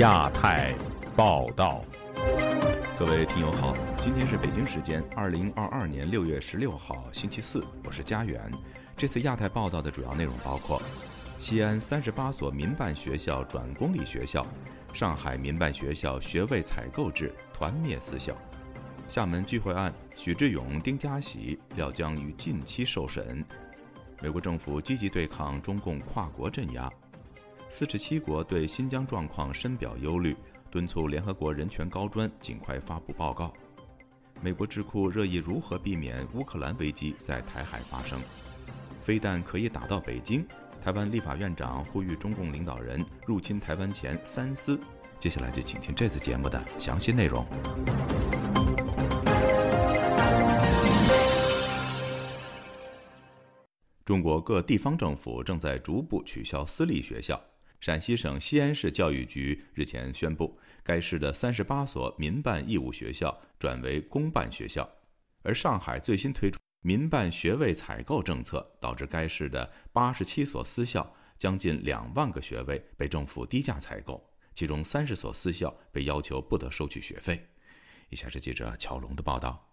亚太报道，各位听友好，今天是北京时间二零二二年六月十六号星期四，我是佳远。这次亚太报道的主要内容包括：西安三十八所民办学校转公立学校，上海民办学校学位采购制团灭四校；厦门聚会案，许志勇、丁家喜料将于近期受审；美国政府积极对抗中共跨国镇压。四十七国对新疆状况深表忧虑，敦促联合国人权高专尽快发布报告。美国智库热议如何避免乌克兰危机在台海发生。飞弹可以打到北京，台湾立法院长呼吁中共领导人入侵台湾前三思。接下来就请听这次节目的详细内容。中国各地方政府正在逐步取消私立学校。陕西省西安市教育局日前宣布，该市的三十八所民办义务学校转为公办学校，而上海最新推出民办学位采购政策，导致该市的八十七所私校将近两万个学位被政府低价采购，其中三十所私校被要求不得收取学费。以下是记者乔龙的报道。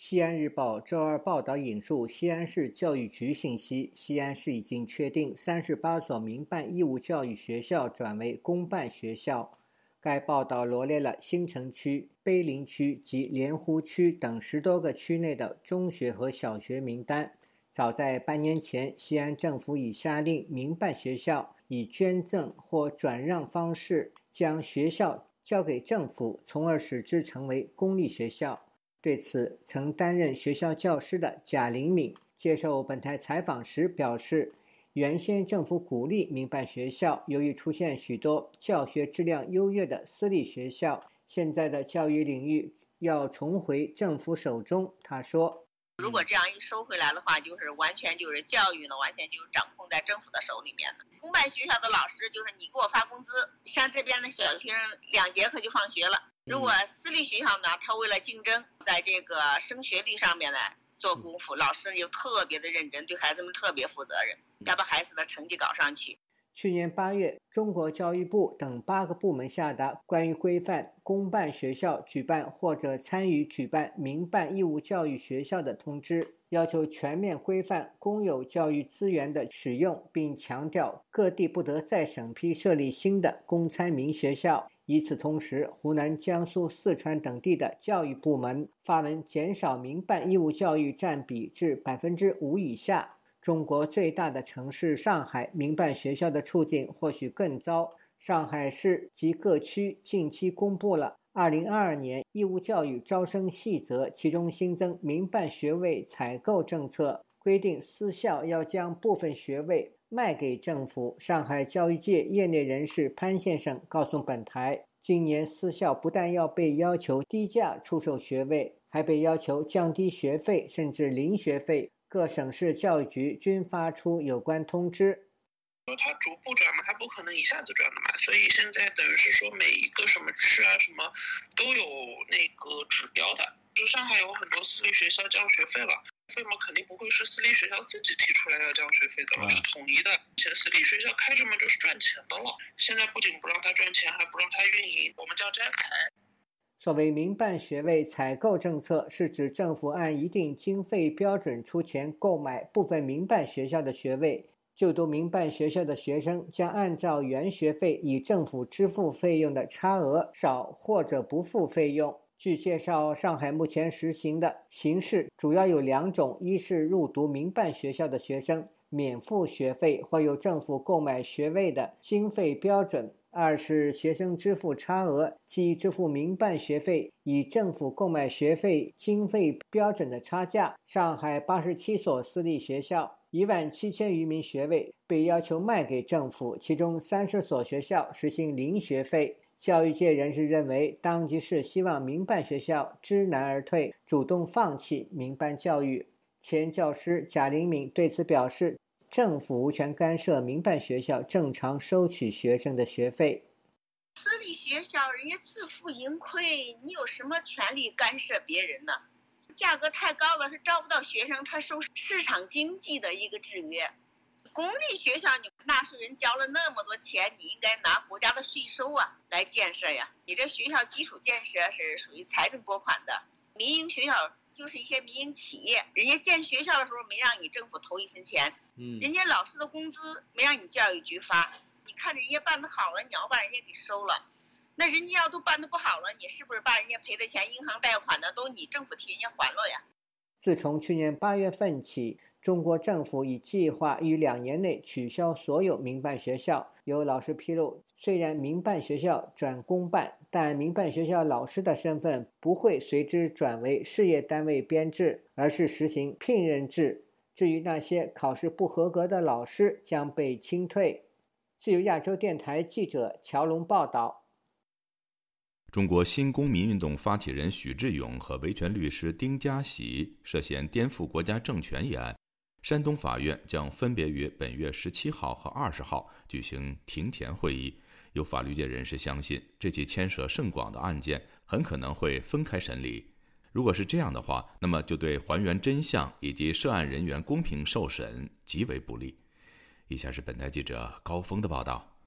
西安日报周二报道引述西安市教育局信息，西安市已经确定三十八所民办义务教育学校转为公办学校。该报道罗列了新城区、碑林区及莲湖区等十多个区内的中学和小学名单。早在半年前，西安政府已下令民办学校以捐赠或转让方式将学校交给政府，从而使之成为公立学校。对此，曾担任学校教师的贾灵敏接受本台采访时表示：“原先政府鼓励民办学校，由于出现许多教学质量优越的私立学校，现在的教育领域要重回政府手中。”他说：“如果这样一收回来的话，就是完全就是教育呢，完全就是掌控在政府的手里面了。公办学校的老师就是你给我发工资，像这边的小学生两节课就放学了。”如果私立学校呢，他为了竞争，在这个升学率上面呢做功夫，老师又特别的认真，对孩子们特别负责任，要把孩子的成绩搞上去。去年八月，中国教育部等八个部门下达关于规范公办学校举办或者参与举办民办义务教育学校的通知，要求全面规范公有教育资源的使用，并强调各地不得再审批设立新的公参民学校。与此同时，湖南、江苏、四川等地的教育部门发文减少民办义务教育占比至百分之五以下。中国最大的城市上海民办学校的处境或许更糟。上海市及各区近期公布了二零二二年义务教育招生细则，其中新增民办学位采购政策，规定私校要将部分学位。卖给政府。上海教育界业内人士潘先生告诉本台，今年私校不但要被要求低价出售学位，还被要求降低学费，甚至零学费。各省市教育局均发出有关通知。说他逐步转嘛，他不可能一下子转的嘛，所以现在等于是说每一个什么市啊什么都有那个指标的。就上海有很多私立学校降学费了。费嘛肯定不会是私立学校自己提出来要降学费的了，是统一的。前私立学校开着嘛就是赚钱的了，现在不仅不让他赚钱，还不让他运营，我们叫摘牌。所谓民办学位采购政策，是指政府按一定经费标准出钱购买部分民办学校的学位，就读民办学校的学生将按照原学费以政府支付费用的差额少或者不付费用。据介绍，上海目前实行的形式主要有两种：一是入读民办学校的学生免付学费或由政府购买学位的经费标准；二是学生支付差额，即支付民办学费以政府购买学费经费标准的差价。上海八十七所私立学校一万七千余名学位被要求卖给政府，其中三十所学校实行零学费。教育界人士认为，当局是希望民办学校知难而退，主动放弃民办教育。前教师贾灵敏对此表示：“政府无权干涉民办学校正常收取学生的学费。私立学校人家自负盈亏，你有什么权利干涉别人呢？价格太高了，他招不到学生，他受市场经济的一个制约。”公立学校，你纳税人交了那么多钱，你应该拿国家的税收啊来建设呀。你这学校基础建设是属于财政拨款的，民营学校就是一些民营企业，人家建学校的时候没让你政府投一分钱，嗯，人家老师的工资没让你教育局发，你看人家办的好了，你要把人家给收了，那人家要都办的不好了，你是不是把人家赔的钱、银行贷款的都你政府替人家还了呀？自从去年八月份起。中国政府已计划于两年内取消所有民办学校。有老师披露，虽然民办学校转公办，但民办学校老师的身份不会随之转为事业单位编制，而是实行聘任制。至于那些考试不合格的老师，将被清退。自由亚洲电台记者乔龙报道。中国新公民运动发起人许志勇和维权律师丁家喜涉嫌颠覆国家政权一案。山东法院将分别于本月十七号和二十号举行庭前会议。有法律界人士相信，这起牵涉甚广的案件很可能会分开审理。如果是这样的话，那么就对还原真相以及涉案人员公平受审极为不利。以下是本台记者高峰的报道。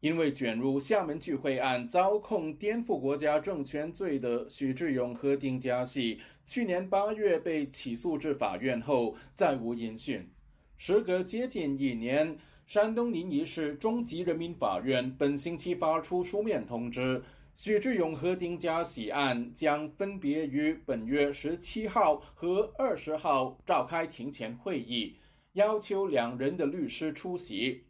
因为卷入厦门聚会案遭控颠覆国家政权罪的许志勇和丁家喜，去年八月被起诉至法院后再无音讯。时隔接近一年，山东临沂市中级人民法院本星期发出书面通知，许志勇和丁家喜案将分别于本月十七号和二十号召开庭前会议，要求两人的律师出席。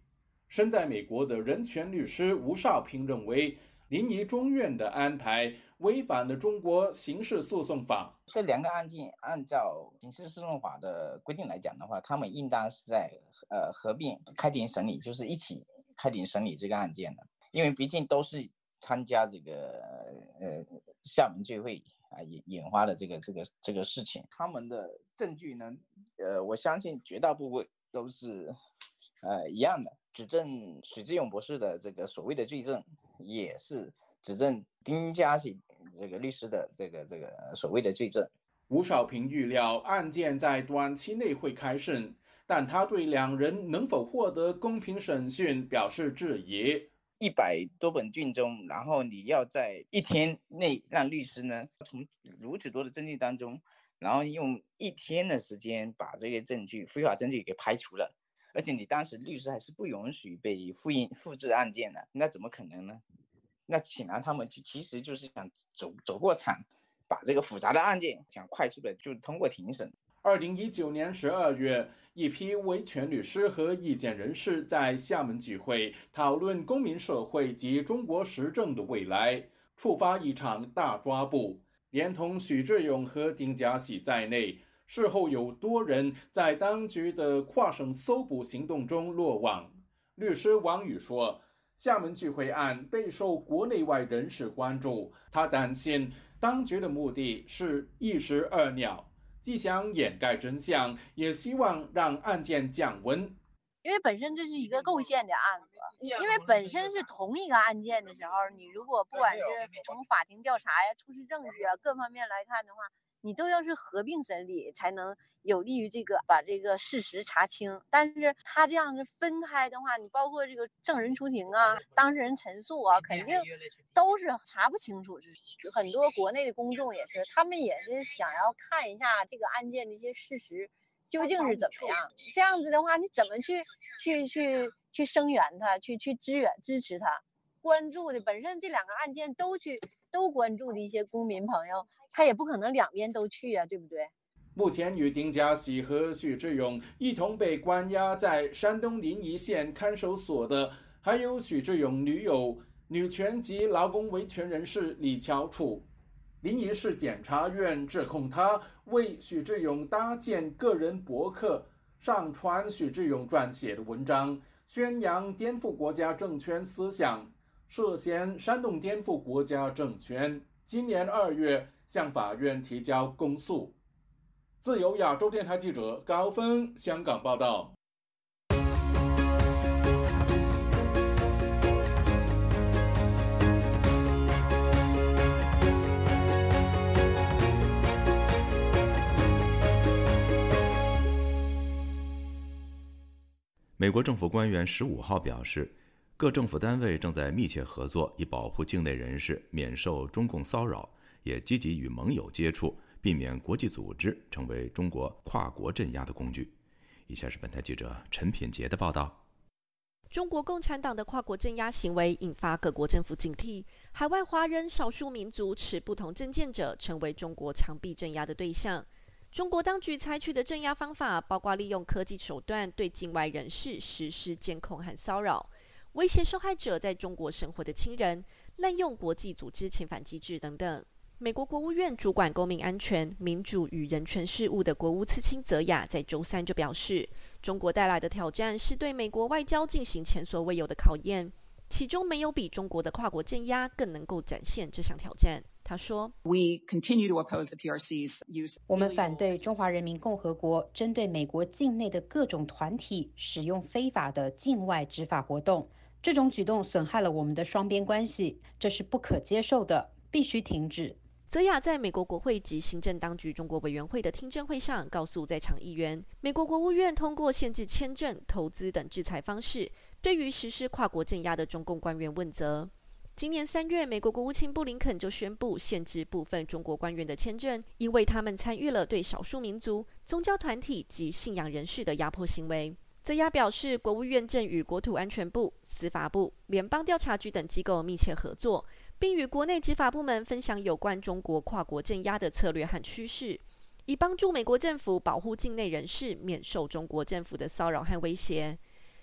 身在美国的人权律师吴少平认为，临沂中院的安排违反了中国刑事诉讼法。这两个案件按照刑事诉讼法的规定来讲的话，他们应当是在呃合并开庭审理，就是一起开庭审理这个案件的。因为毕竟都是参加这个呃厦门聚会啊引引发的这个这个这个事情，他们的证据呢，呃，我相信绝大部分都是呃一样的。指证许志勇博士的这个所谓的罪证，也是指证丁家喜这个律师的这个这个所谓的罪证。吴少平预料案件在短期内会开审，但他对两人能否获得公平审讯表示质疑。一百多本卷宗，然后你要在一天内让律师呢从如此多的证据当中，然后用一天的时间把这些证据非法证据给排除了。而且你当时律师还是不允许被复印复制案件的，那怎么可能呢？那显然他们其其实就是想走走过场，把这个复杂的案件想快速的就通过庭审。二零一九年十二月，一批维权律师和意见人士在厦门聚会，讨论公民社会及中国时政的未来，触发一场大抓捕，连同许志勇和丁家喜在内。事后有多人在当局的跨省搜捕行动中落网。律师王宇说：“厦门聚会案备受国内外人士关注，他担心当局的目的是一石二鸟，既想掩盖真相，也希望让案件降温。因为本身这是一个构陷的案子，因为本身是同一个案件的时候，你如果不管是从法庭调查呀、出示证据啊各方面来看的话。”你都要是合并审理，才能有利于这个把这个事实查清。但是他这样子分开的话，你包括这个证人出庭啊、当事人陈述啊，肯定都是查不清楚。很多国内的公众也是，他们也是想要看一下这个案件的一些事实究竟是怎么样。这样子的话，你怎么去去去去声援他，去去支援支持他，关注的本身这两个案件都去。都关注的一些公民朋友，他也不可能两边都去啊，对不对？目前与丁家喜和许志勇一同被关押在山东临沂县看守所的，还有许志勇女友、女权及劳工维权人士李乔楚。临沂市检察院指控他为许志勇搭建个人博客，上传许志勇撰写的文章，宣扬颠覆国家政权思想。涉嫌煽动颠覆国家政权，今年二月向法院提交公诉。自由亚洲电台记者高峰香港报道。美国政府官员十五号表示，各政府单位正在密切合作，以保护境内人士免受中共骚扰，也积极与盟友接触，避免国际组织成为中国跨国镇压的工具。以下是本台记者陈品杰的报道。中国共产党的跨国镇压行为引发各国政府警惕，海外华人、少数民族持不同政见者成为中国长臂镇压的对象。中国当局采取的镇压方法包括利用科技手段对境外人士实施监控和骚扰，威胁受害者在中国生活的亲人，滥用国际组织遣返机制等等。美国国务院主管公民安全、民主与人权事务的国务次卿泽雅在周三就表示，中国带来的挑战是对美国外交进行前所未有的考验，其中没有比中国的跨国镇压更能够展现这项挑战。他说：“We continue to oppose the PRC's use。我们反对中华人民共和国针对美国境内的各种团体使用非法的境外执法活动，这种举动损害了我们的双边关系，这是不可接受的，必须停止。”泽雅在美国国会及行政当局中国委员会的听证会上告诉在场议员，美国国务院通过限制签证、投资等制裁方式，对于实施跨国镇压的中共官员问责。今年三月，美国国务卿布林肯就宣布限制部分中国官员的签证，因为他们参与了对少数民族、宗教团体及信仰人士的压迫行为。泽雅表示，国务院正与国土安全部、司法部、联邦调查局等机构密切合作。并与国内执法部门分享有关中国跨国镇压的策略和趋势，以帮助美国政府保护境内人士免受中国政府的骚扰和威胁。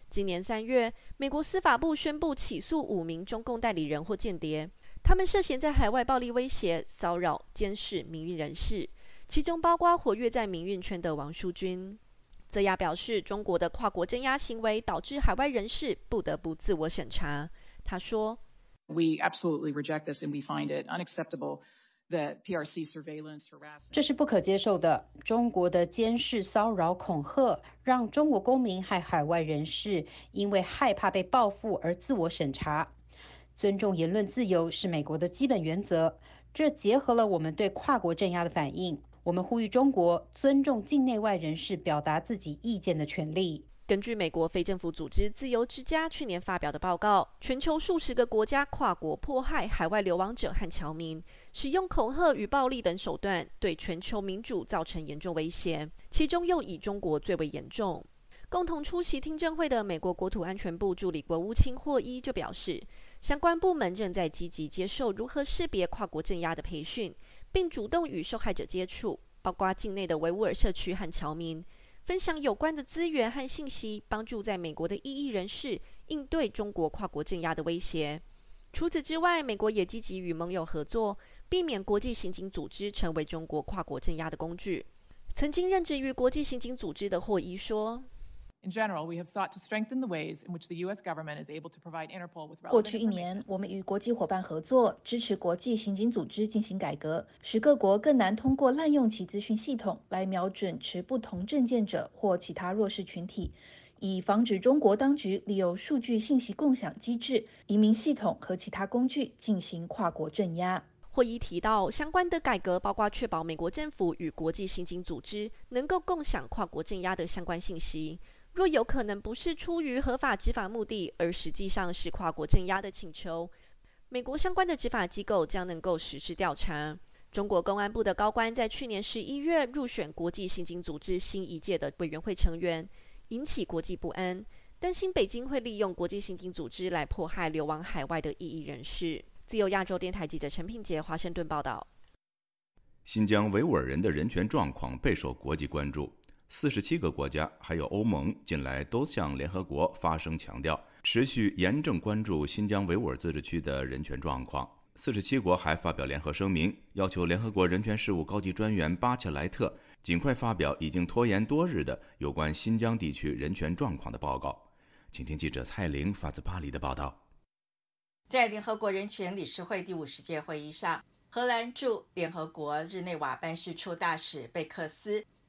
今年三月，美国司法部宣布起诉五名中共代理人或间谍，他们涉嫌在海外暴力威胁、骚扰、监视民运人士，其中包括活跃在民运圈的王淑君。泽亚表示，中国的跨国镇压行为导致海外人士不得不自我审查。他说。We absolutely reject this, and we find it unacceptable that PRC surveillance harassment. 这是不可接受的。中国的监视、骚扰、恐吓，让中国公民和海外人士因为害怕被报复而自我审查。尊重言论自由是美国的基本原则，这结合了我们对跨国镇压的反应。我们呼吁中国尊重境内外人士表达自己意见的权利。根据美国非政府组织自由之家去年发表的报告，全球数十个国家跨国迫害海外流亡者和侨民，使用恐吓与暴力等手段，对全球民主造成严重威胁。其中又以中国最为严重。共同出席听证会的美国国土安全部助理国务卿霍伊就表示，相关部门正在积极接受如何识别跨国镇压的培训，并主动与受害者接触，包括境内的维吾尔社区和侨民。分享有关的资源和信息，帮助在美国的异议人士应对中国跨国镇压的威胁。除此之外，美国也积极与盟友合作，避免国际刑警组织成为中国跨国镇压的工具。曾经任职于国际刑警组织的霍伊说。过去一年，我们与国际伙伴合作，支持国际刑警组织进行改革，使各国更难通过滥用其资讯系统来瞄准持不同政见者或其他弱势群体，以防止中国当局利用数据信息共享机制、移民系统和其他工具进行跨国镇压。会议提到，相关的改革包括确保美国政府与国际刑警组织能够共享跨国镇压的相关信息。若有可能不是出于合法执法目的，而实际上是跨国镇压的请求，美国相关的执法机构将能够实施调查。中国公安部的高官在去年十一月入选国际刑警组织新一届的委员会成员，引起国际不安，担心北京会利用国际刑警组织来迫害流亡海外的异议人士。自由亚洲电台记者陈品杰华盛顿报道：新疆维吾尔人的人权状况备受国际关注。四十七个国家还有欧盟近来都向联合国发声，强调持续严正关注新疆维吾尔自治区的人权状况。四十七国还发表联合声明，要求联合国人权事务高级专员巴切莱特尽快发表已经拖延多日的有关新疆地区人权状况的报告。请听记者蔡玲发自巴黎的报道。在联合国人权理事会第五十届会议上，荷兰驻联合国日内瓦办事处大使贝克斯。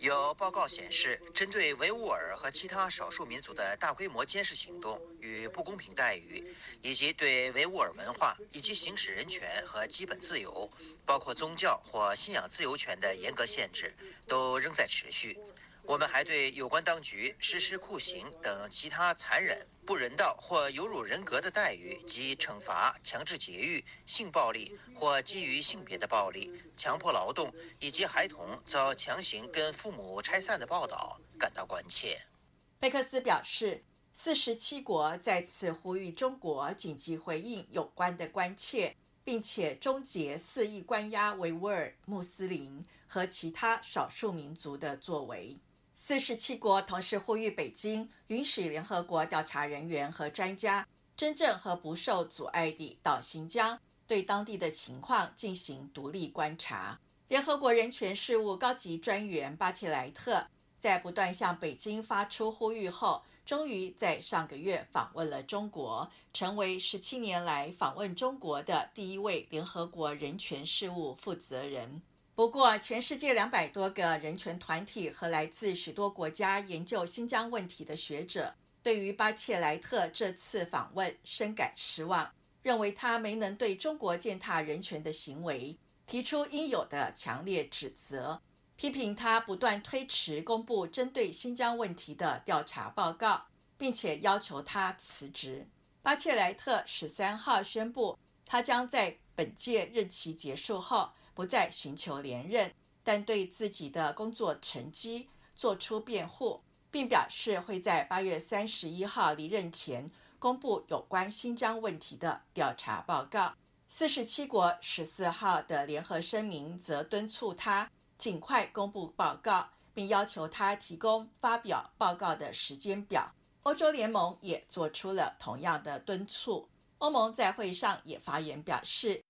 有报告显示，针对维吾尔和其他少数民族的大规模监视行动与不公平待遇，以及对维吾尔文化以及行使人权和基本自由，包括宗教或信仰自由权的严格限制，都仍在持续。我们还对有关当局实施酷刑等其他残忍、不人道或有辱人格的待遇及惩罚、强制节育、性暴力或基于性别的暴力、强迫劳动以及孩童遭强行跟父母拆散的报道感到关切。贝克斯表示，四十七国再次呼吁中国紧急回应有关的关切，并且终结肆意关押维吾尔、穆斯林和其他少数民族的作为。四十七国同时呼吁北京允许联合国调查人员和专家真正和不受阻碍地到新疆，对当地的情况进行独立观察。联合国人权事务高级专员巴切莱特在不断向北京发出呼吁后，终于在上个月访问了中国，成为十七年来访问中国的第一位联合国人权事务负责人。不过，全世界两百多个人权团体和来自许多国家研究新疆问题的学者，对于巴切莱特这次访问深感失望，认为他没能对中国践踏人权的行为提出应有的强烈指责，批评他不断推迟公布针对新疆问题的调查报告，并且要求他辞职。巴切莱特十三号宣布，他将在本届任期结束后。不再寻求连任，但对自己的工作成绩作出辩护，并表示会在八月三十一号离任前公布有关新疆问题的调查报告。四十七国十四号的联合声明则敦促他尽快公布报告，并要求他提供发表报告的时间表。欧洲联盟也做出了同样的敦促。欧盟在会上也发言表示。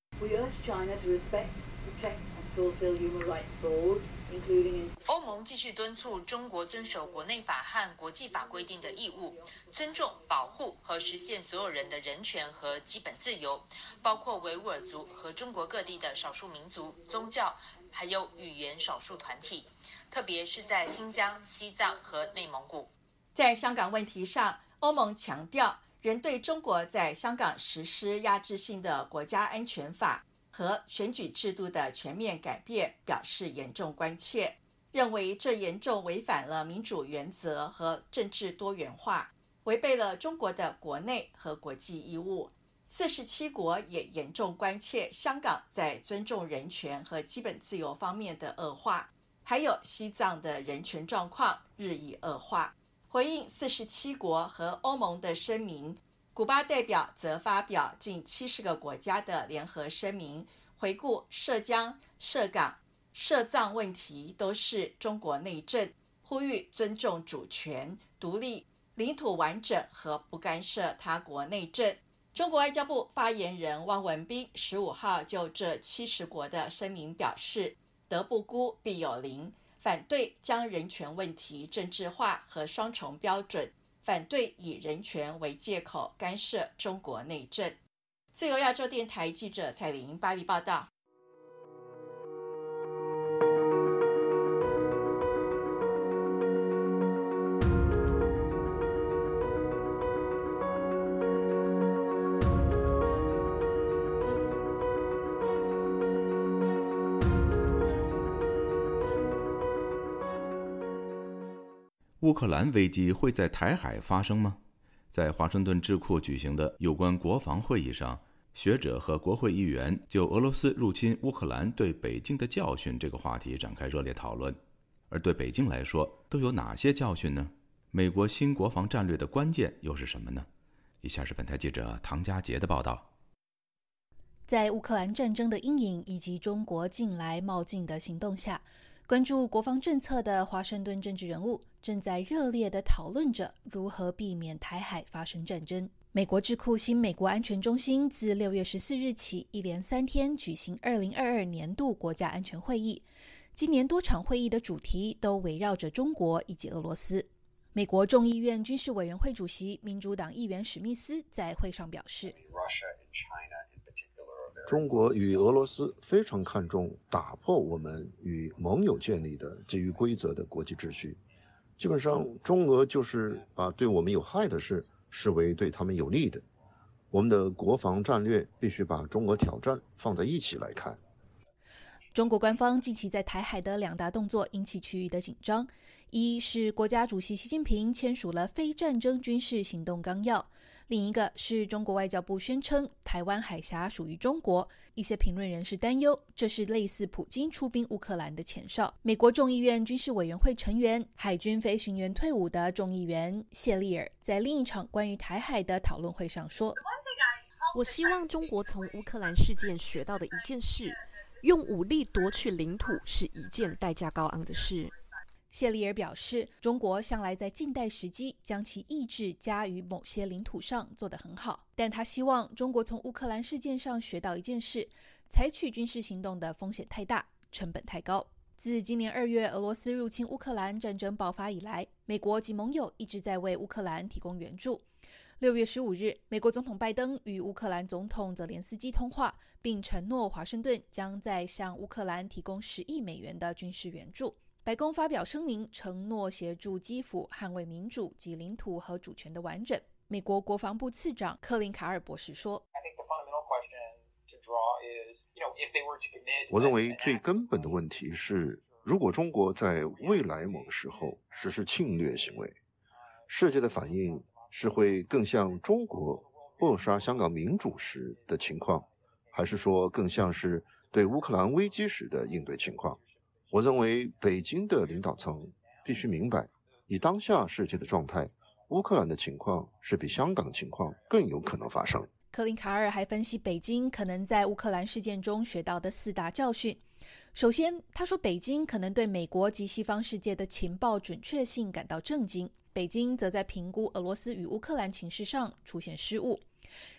欧盟继续敦促中国遵守国内法和国际法规定的义务，尊重、保护和实现所有人的人权和基本自由，包括维吾尔族和中国各地的少数民族、宗教还有语言少数团体，特别是在新疆、西藏和内蒙古。在香港问题上，欧盟强调仍对中国在香港实施压制性的国家安全法。和选举制度的全面改变表示严重关切，认为这严重违反了民主原则和政治多元化，违背了中国的国内和国际义务。四十七国也严重关切香港在尊重人权和基本自由方面的恶化，还有西藏的人权状况日益恶化。回应四十七国和欧盟的声明。古巴代表则发表近七十个国家的联合声明，回顾涉疆、涉港、涉藏问题都是中国内政，呼吁尊重主权、独立、领土完整和不干涉他国内政。中国外交部发言人汪文斌十五号就这七十国的声明表示：“德不孤，必有邻”，反对将人权问题政治化和双重标准。反对以人权为借口干涉中国内政。自由亚洲电台记者蔡玲巴黎报道。乌克兰危机会在台海发生吗？在华盛顿智库举行的有关国防会议上，学者和国会议员就俄罗斯入侵乌克兰对北京的教训这个话题展开热烈讨论。而对北京来说，都有哪些教训呢？美国新国防战略的关键又是什么呢？以下是本台记者唐佳杰的报道。在乌克兰战争的阴影以及中国近来冒进的行动下。关注国防政策的华盛顿政治人物正在热烈地讨论着如何避免台海发生战争。美国智库新美国安全中心自六月十四日起一连三天举行二零二二年度国家安全会议，今年多场会议的主题都围绕着中国以及俄罗斯。美国众议院军事委员会主席民主党议员史密斯在会上表示。中国与俄罗斯非常看重打破我们与盟友建立的基于规则的国际秩序。基本上，中俄就是把对我们有害的事视为对他们有利的。我们的国防战略必须把中俄挑战放在一起来看。中国官方近期在台海的两大动作引起区域的紧张：一是国家主席习近平签署了非战争军事行动纲要；另一个是中国外交部宣称台湾海峡属于中国。一些评论人士担忧，这是类似普京出兵乌克兰的前哨。美国众议院军事委员会成员、海军飞行员退伍的众议员谢利尔在另一场关于台海的讨论会上说：“我希望中国从乌克兰事件学到的一件事。”用武力夺取领土是一件代价高昂的事。谢利尔表示，中国向来在近代时期将其意志加于某些领土上做得很好，但他希望中国从乌克兰事件上学到一件事：采取军事行动的风险太大，成本太高。自今年二月俄罗斯入侵乌克兰战争爆发以来，美国及盟友一直在为乌克兰提供援助。六月十五日，美国总统拜登与乌克兰总统泽连斯基通话，并承诺华盛顿将在向乌克兰提供十亿美元的军事援助。白宫发表声明，承诺协助基辅捍卫民主及领土和主权的完整。美国国防部次长克林卡尔博士说：“我认为最根本的问题是，如果中国在未来某个时候实施侵略行为，世界的反应。”是会更像中国扼杀香港民主时的情况，还是说更像是对乌克兰危机时的应对情况？我认为北京的领导层必须明白，以当下世界的状态，乌克兰的情况是比香港的情况更有可能发生。克林卡尔还分析北京可能在乌克兰事件中学到的四大教训。首先，他说北京可能对美国及西方世界的情报准确性感到震惊。北京则在评估俄罗斯与乌克兰情势上出现失误。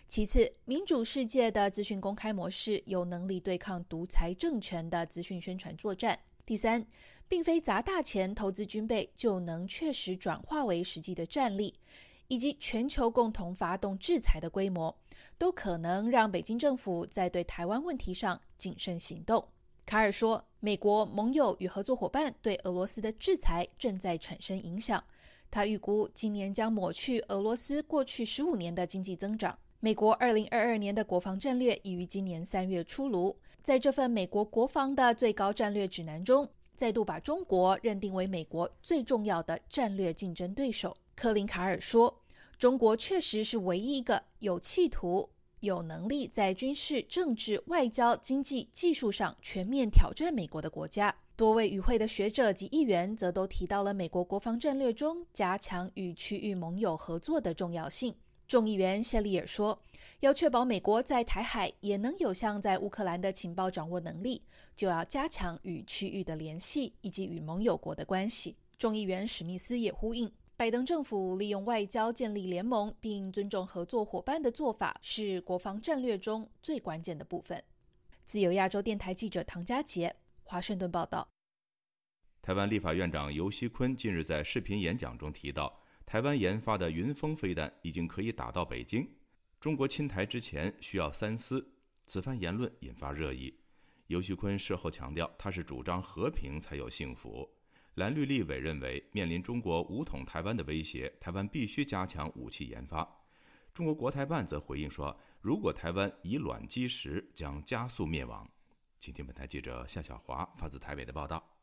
其次，民主世界的资讯公开模式有能力对抗独裁政权的资讯宣传作战。第三，并非砸大钱投资军备就能确实转化为实际的战力，以及全球共同发动制裁的规模，都可能让北京政府在对台湾问题上谨慎行动。卡尔说，美国盟友与合作伙伴对俄罗斯的制裁正在产生影响。他预估今年将抹去俄罗斯过去十五年的经济增长。美国二零二二年的国防战略已于今年三月出炉，在这份美国国防的最高战略指南中，再度把中国认定为美国最重要的战略竞争对手。科林卡尔说：“中国确实是唯一一个有企图、有能力在军事、政治、外交、经济、技术上全面挑战美国的国家。”多位与会的学者及议员则都提到了美国国防战略中加强与区域盟友合作的重要性。众议员谢利尔说：“要确保美国在台海也能有像在乌克兰的情报掌握能力，就要加强与区域的联系以及与盟友国的关系。”众议员史密斯也呼应，拜登政府利用外交建立联盟并尊重合作伙伴的做法是国防战略中最关键的部分。自由亚洲电台记者唐佳杰。华盛顿报道。台湾立法院长游锡坤近日在视频演讲中提到，台湾研发的云峰飞弹已经可以打到北京。中国侵台之前需要三思。此番言论引发热议。游旭坤事后强调，他是主张和平才有幸福。蓝绿立委认为，面临中国武统台湾的威胁，台湾必须加强武器研发。中国国台办则回应说，如果台湾以卵击石，将加速灭亡。请听本台记者夏小华发自台北的报道。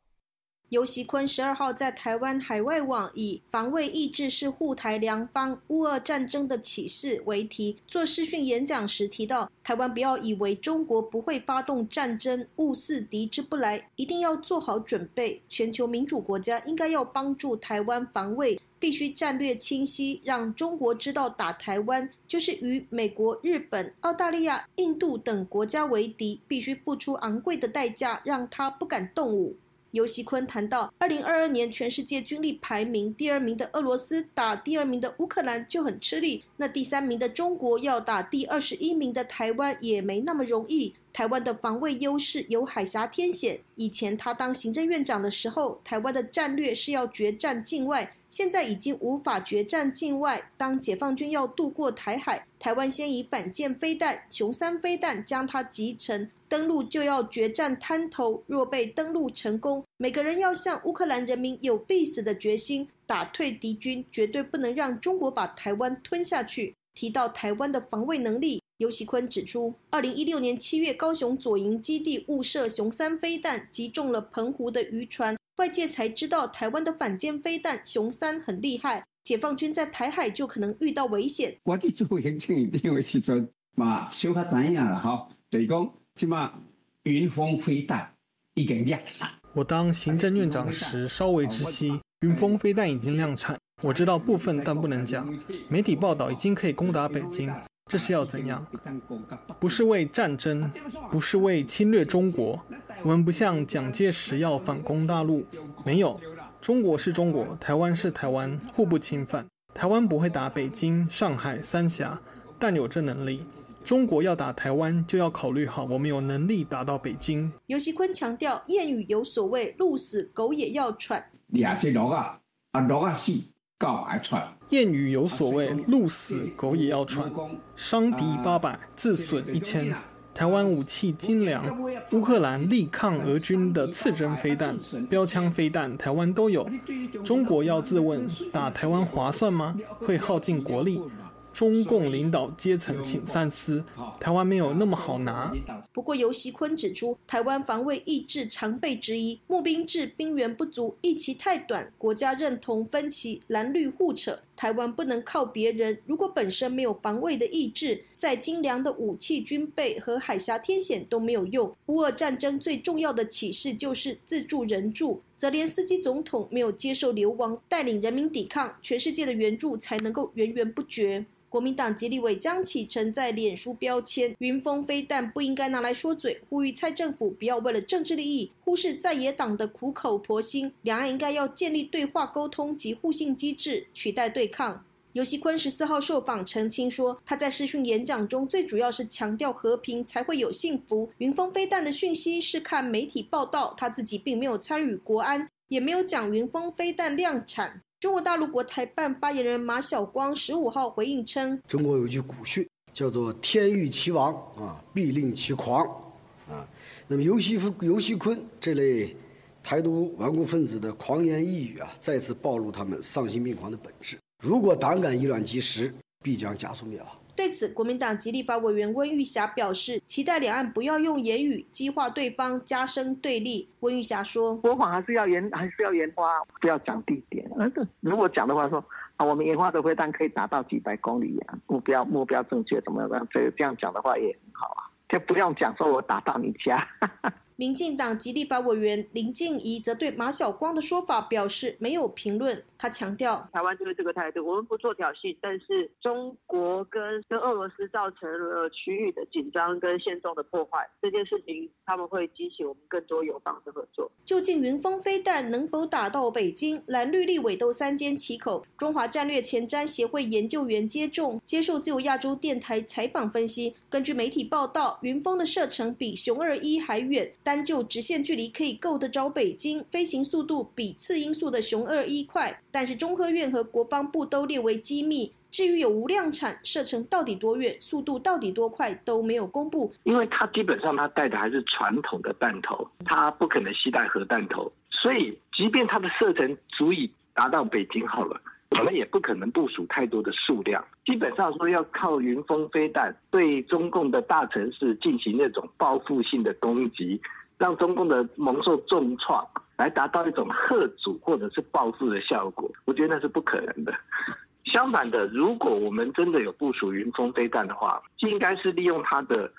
尤锡坤十二号在台湾海外网以“防卫意志是护台良方，乌俄战争的启示”为题做视讯演讲时提到，台湾不要以为中国不会发动战争，勿视敌之不来，一定要做好准备。全球民主国家应该要帮助台湾防卫。必须战略清晰，让中国知道打台湾就是与美国、日本、澳大利亚、印度等国家为敌，必须付出昂贵的代价，让他不敢动武。尤锡坤谈到，二零二二年全世界军力排名第二名的俄罗斯打第二名的乌克兰就很吃力，那第三名的中国要打第二十一名的台湾也没那么容易。台湾的防卫优势有海峡天险，以前他当行政院长的时候，台湾的战略是要决战境外。现在已经无法决战境外。当解放军要渡过台海，台湾先以反舰飞弹雄三飞弹将它击沉，登陆就要决战滩头。若被登陆成功，每个人要向乌克兰人民有必死的决心，打退敌军，绝对不能让中国把台湾吞下去。提到台湾的防卫能力。尤喜坤指出，二零一六年七月，高雄左营基地误射雄三飞弹，击中了澎湖的渔船，外界才知道台湾的反舰飞弹雄三很厉害，解放军在台海就可能遇到危险。我伫做行政院长的时阵，嘛小可知影啦，吼，就是，即马云峰飞弹已经量产。我当行政院长时，稍微知悉云峰飞弹已经量产，我知道部分，但不能讲。媒体报道已经可以攻打北京。这是要怎样？不是为战争，不是为侵略中国。我们不像蒋介石要反攻大陆，没有。中国是中国，台湾是台湾，互不侵犯。台湾不会打北京、上海、三峡，但有这能力。中国要打台湾，就要考虑好我们有能力打到北京。尤熙坤强调，谚语有所谓“鹿死狗也要喘”。俩只鹿啊，啊鹿啊死，狗还喘。谚语有所谓“鹿死狗也要喘”，伤敌八百，自损一千。台湾武器精良，乌克兰力抗俄军的刺针飞弹、标枪飞弹，台湾都有。中国要自问，打台湾划算吗？会耗尽国力。中共领导阶层，请三思。台湾没有那么好拿。不过，尤锡坤指出，台湾防卫意志常被质疑，募兵制兵源不足，役期太短，国家认同分歧，蓝绿互扯。台湾不能靠别人。如果本身没有防卫的意志，再精良的武器军备和海峡天险都没有用。乌俄战争最重要的启示就是自助人助。泽连斯基总统没有接受流亡，带领人民抵抗，全世界的援助才能够源源不绝。国民党吉立委江启臣在脸书标签“云峰飞弹”不应该拿来说嘴，呼吁蔡政府不要为了政治利益忽视在野党的苦口婆心，两岸应该要建立对话沟通及互信机制，取代对抗。尤锡坤十四号受访澄清说，他在视讯演讲中最主要是强调和平才会有幸福。云峰飞弹的讯息是看媒体报道，他自己并没有参与国安，也没有讲云峰飞弹量产。中国大陆国台办发言人马晓光十五号回应称：“中国有句古训，叫做‘天欲其亡啊，必令其狂’。那么尤西夫、尤西坤这类台独顽固分子的狂言逸语啊，再次暴露他们丧心病狂的本质。如果胆敢以卵击石，必将加速灭亡。”对此，国民党极力法委员温玉霞表示，期待两岸不要用言语激化对方，加深对立。温玉霞说：“国防还是要研，还是要研发，不要讲地点。而是如果讲的话，说啊，我们研发的飞弹可以达到几百公里啊，目标目标正确，怎么样？这这样讲的话也很好啊，就不用讲说我打到你家。”民进党极力法委员林静怡则对马晓光的说法表示没有评论。他强调，台湾就是这个态度，我们不做挑衅，但是中国跟跟俄罗斯造成了区域的紧张跟现状的破坏，这件事情他们会激起我们更多友邦的合作。究竟云峰飞弹能否打到北京？蓝绿立委都三缄其口。中华战略前瞻协会研究员接种接受自由亚洲电台采访分析，根据媒体报道，云峰的射程比熊二一还远。单就直线距离可以够得着北京，飞行速度比次音速的熊二一快，但是中科院和国防部都列为机密。至于有无量产，射程到底多远，速度到底多快都没有公布。因为它基本上它带的还是传统的弹头，它不可能携带核弹头，所以即便它的射程足以达到北京好了。我们也不可能部署太多的数量，基本上说要靠云峰飞弹对中共的大城市进行那种报复性的攻击，让中共的蒙受重创，来达到一种贺阻或者是报复的效果，我觉得那是不可能的。相反的，如果我们真的有部署云峰飞弹的话，应该是利用它的。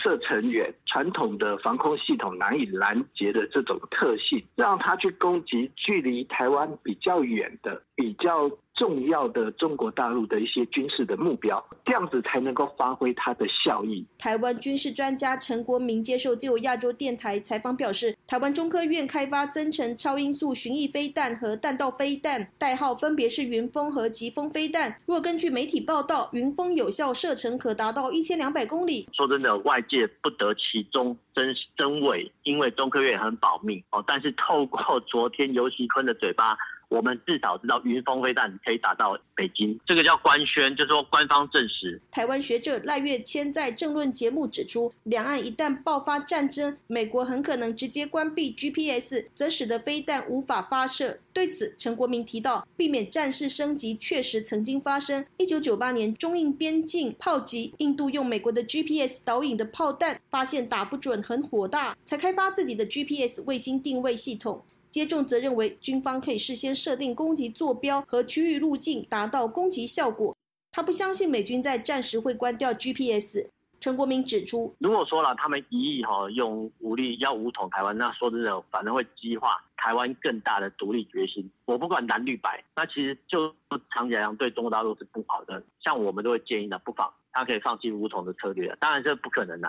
射程远，传统的防空系统难以拦截的这种特性，让它去攻击距离台湾比较远的、比较。重要的中国大陆的一些军事的目标，这样子才能够发挥它的效益。台湾军事专家陈国明接受自由亚洲电台采访表示，台湾中科院开发增程超音速巡弋飞弹和弹道飞弹，代号分别是云峰和疾风飞弹。若根据媒体报道，云峰有效射程可达到一千两百公里。说真的，外界不得其中真真伪，因为中科院很保密哦。但是透过昨天尤锡坤的嘴巴。我们至少知道云峰飞弹可以打到北京，这个叫官宣，就是说官方证实。台湾学者赖月谦在政论节目指出，两岸一旦爆发战争，美国很可能直接关闭 GPS，则使得飞弹无法发射。对此，陈国民提到，避免战事升级确实曾经发生。一九九八年，中印边境炮击，印度用美国的 GPS 导引的炮弹，发现打不准，很火大，才开发自己的 GPS 卫星定位系统。接种则认为，军方可以事先设定攻击坐标和区域路径，达到攻击效果。他不相信美军在战时会关掉 GPS。陈国民指出，如果说了他们一意哈用武力要武统台湾，那说真的，反而会激化台湾更大的独立决心。我不管蓝绿白，那其实就长期来讲对中国大陆是不好的。像我们都会建议呢，不妨他可以放弃武统的策略。当然这不可能的。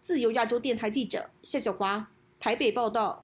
自由亚洲电台记者夏小华台北报道。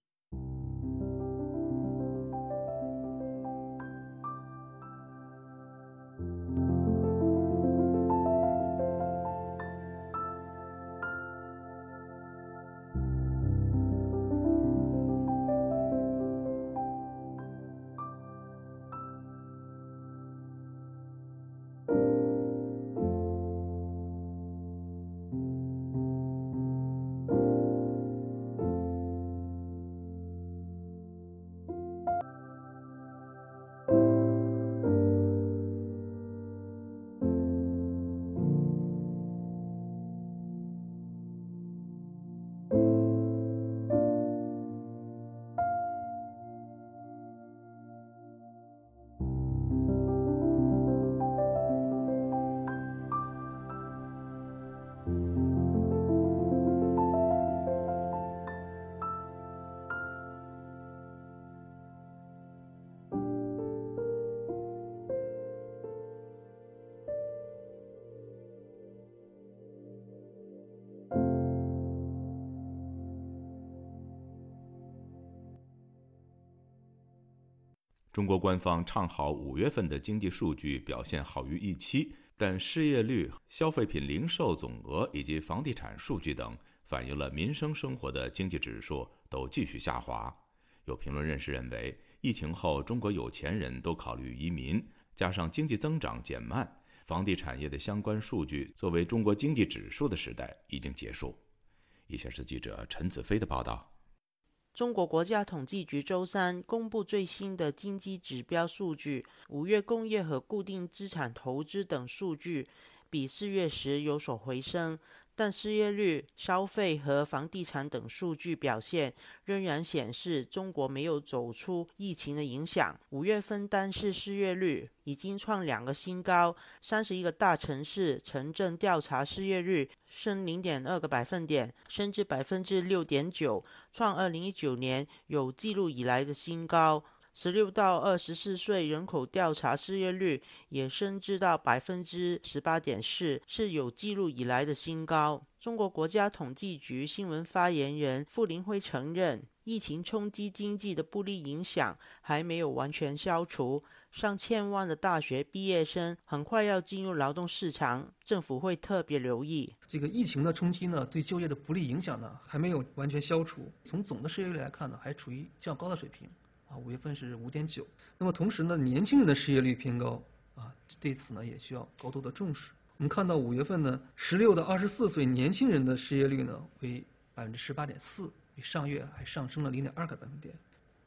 中国官方唱好五月份的经济数据表现好于预期，但失业率、消费品零售总额以及房地产数据等反映了民生生活的经济指数都继续下滑。有评论人士认为，疫情后中国有钱人都考虑移民，加上经济增长减慢，房地产业的相关数据作为中国经济指数的时代已经结束。以下是记者陈子飞的报道。中国国家统计局周三公布最新的经济指标数据，五月工业和固定资产投资等数据比四月时有所回升。但失业率、消费和房地产等数据表现仍然显示中国没有走出疫情的影响。五月份单市失业率已经创两个新高，三十一个大城市城镇调查失业率升零点二个百分点，升至百分之六点九，创二零一九年有记录以来的新高。十六到二十四岁人口调查失业率也升至到百分之十八点四，是有记录以来的新高。中国国家统计局新闻发言人傅林辉承认，疫情冲击经济的不利影响还没有完全消除，上千万的大学毕业生很快要进入劳动市场，政府会特别留意。这个疫情的冲击呢，对就业的不利影响呢，还没有完全消除。从总的失业率来看呢，还处于较高的水平。五月份是五点九。那么同时呢，年轻人的失业率偏高啊，对此呢也需要高度的重视。我们看到五月份呢，十六到二十四岁年轻人的失业率呢为百分之十八点四，比上月还上升了零点二个百分点。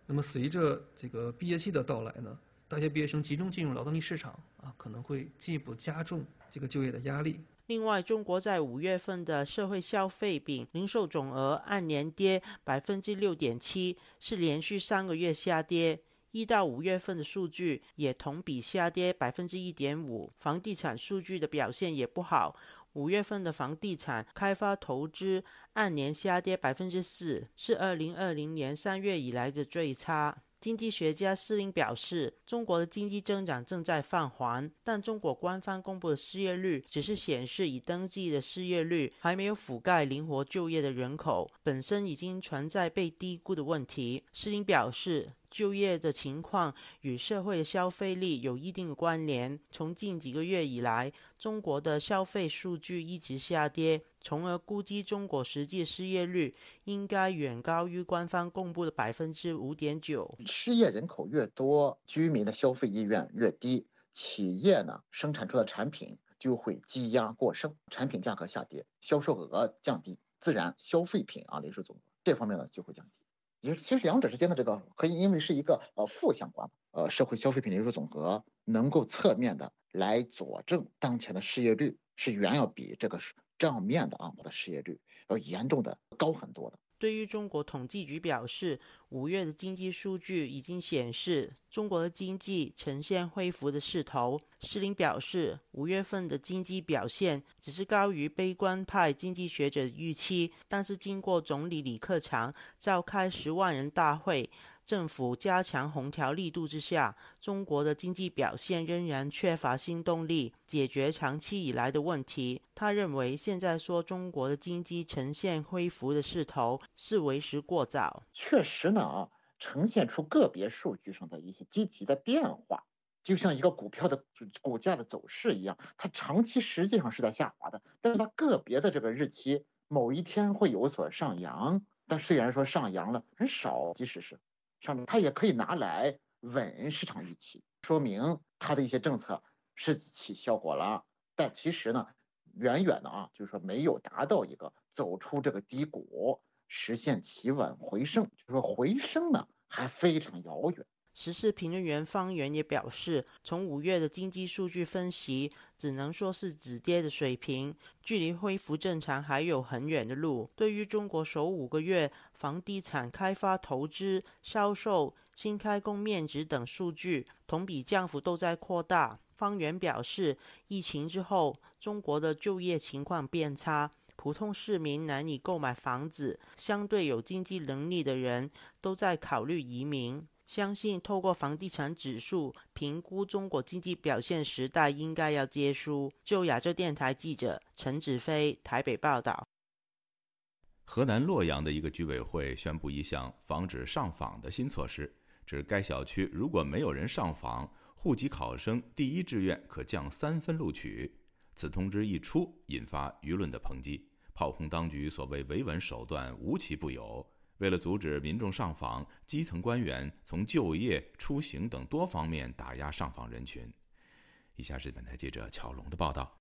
那么随着这个毕业季的到来呢，大学毕业生集中进入劳动力市场啊，可能会进一步加重这个就业的压力。另外，中国在五月份的社会消费品零售总额按年跌百分之六点七，是连续三个月下跌。一到五月份的数据也同比下跌百分之一点五。房地产数据的表现也不好，五月份的房地产开发投资按年下跌百分之四，是二零二零年三月以来的最差。经济学家施林表示，中国的经济增长正在放缓，但中国官方公布的失业率只是显示已登记的失业率，还没有覆盖灵活就业的人口，本身已经存在被低估的问题。施林表示，就业的情况与社会消费力有一定关联。从近几个月以来，中国的消费数据一直下跌，从而估计中国实际失业率应该远高于官方公布的百分之五点九。失业人口越多，居民的消费意愿越低，企业呢生产出的产品就会积压过剩，产品价格下跌，销售额降低，自然消费品啊零售总额这方面呢就会降低。其实，其实两者之间的这个可以因为是一个呃负相关，呃，社会消费品零售总额能够侧面的来佐证当前的失业率是远要比这个账面的啊我的失业率要严重的高很多的。对于中国统计局表示，五月的经济数据已经显示中国的经济呈现恢复的势头。施林表示，五月份的经济表现只是高于悲观派经济学者预期，但是经过总理李克强召开十万人大会。政府加强红条力度之下，中国的经济表现仍然缺乏新动力，解决长期以来的问题。他认为，现在说中国的经济呈现恢复的势头是为时过早。确实呢，呈现出个别数据上的一些积极的变化，就像一个股票的股价的走势一样，它长期实际上是在下滑的，但是它个别的这个日期某一天会有所上扬，但虽然说上扬了很少，即使是。上面它也可以拿来稳市场预期，说明它的一些政策是起效果了，但其实呢，远远的啊，就是说没有达到一个走出这个低谷，实现企稳回升，就是说回升呢还非常遥远。时事评论员方源也表示，从五月的经济数据分析，只能说是止跌的水平，距离恢复正常还有很远的路。对于中国首五个月房地产开发投资、销售、新开工面积等数据同比降幅都在扩大，方源表示，疫情之后，中国的就业情况变差，普通市民难以购买房子，相对有经济能力的人都在考虑移民。相信透过房地产指数评估中国经济表现时代应该要结束。就亚洲电台记者陈子飞台北报道。河南洛阳的一个居委会宣布一项防止上访的新措施，指该小区如果没有人上访，户籍考生第一志愿可降三分录取。此通知一出，引发舆论的抨击，炮轰当局所谓维稳手段无奇不有。为了阻止民众上访，基层官员从就业、出行等多方面打压上访人群。以下是本台记者乔龙的报道。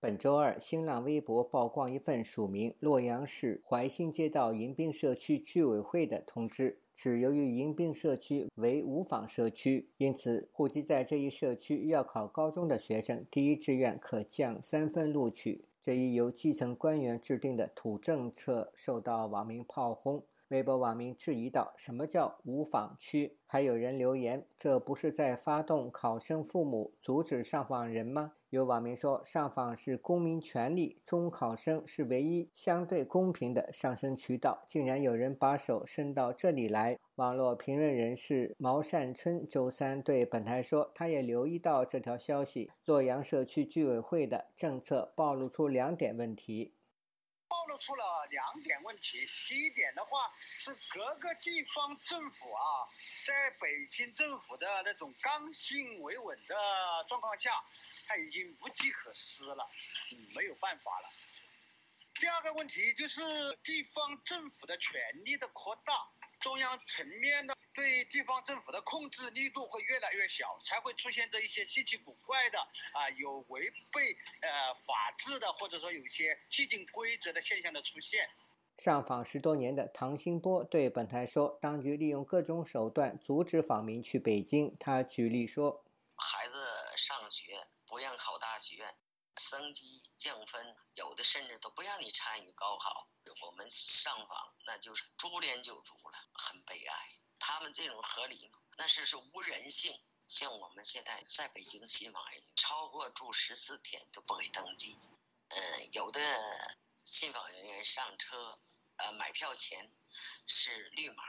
本周二，新浪微博曝光一份署名洛阳市怀新街道迎宾社区居委会的通知，是由于迎宾社区为无访社区，因此户籍在这一社区要考高中的学生，第一志愿可降三分录取。这一由基层官员制定的土政策受到网民炮轰，微博网民质疑道：“什么叫无访区？”还有人留言：“这不是在发动考生父母阻止上访人吗？”有网民说：“上访是公民权利，中考生是唯一相对公平的上升渠道。”竟然有人把手伸到这里来。网络评论人士毛善春周三对本台说：“他也留意到这条消息。洛阳社区居委会的政策暴露出两点问题，暴露出了两点问题。第一点的话是各个地方政府啊，在北京政府的那种刚性维稳的状况下，他已经无计可施了，没有办法了。第二个问题就是地方政府的权力的扩大。”中央层面的对地方政府的控制力度会越来越小，才会出现这一些稀奇古怪的啊，有违背呃法治的，或者说有些既定规则的现象的出现。上访十多年的唐新波对本台说：“当局利用各种手段阻止访民去北京。”他举例说：“孩子上学不让考大学。”升级降分，有的甚至都不让你参与高考。我们上访，那就是株连九族了，很悲哀。他们这种合理吗？那是是无人性。像我们现在在北京新访，超过住十四天都不给登记。嗯，有的信访人员上车，呃，买票前是绿码，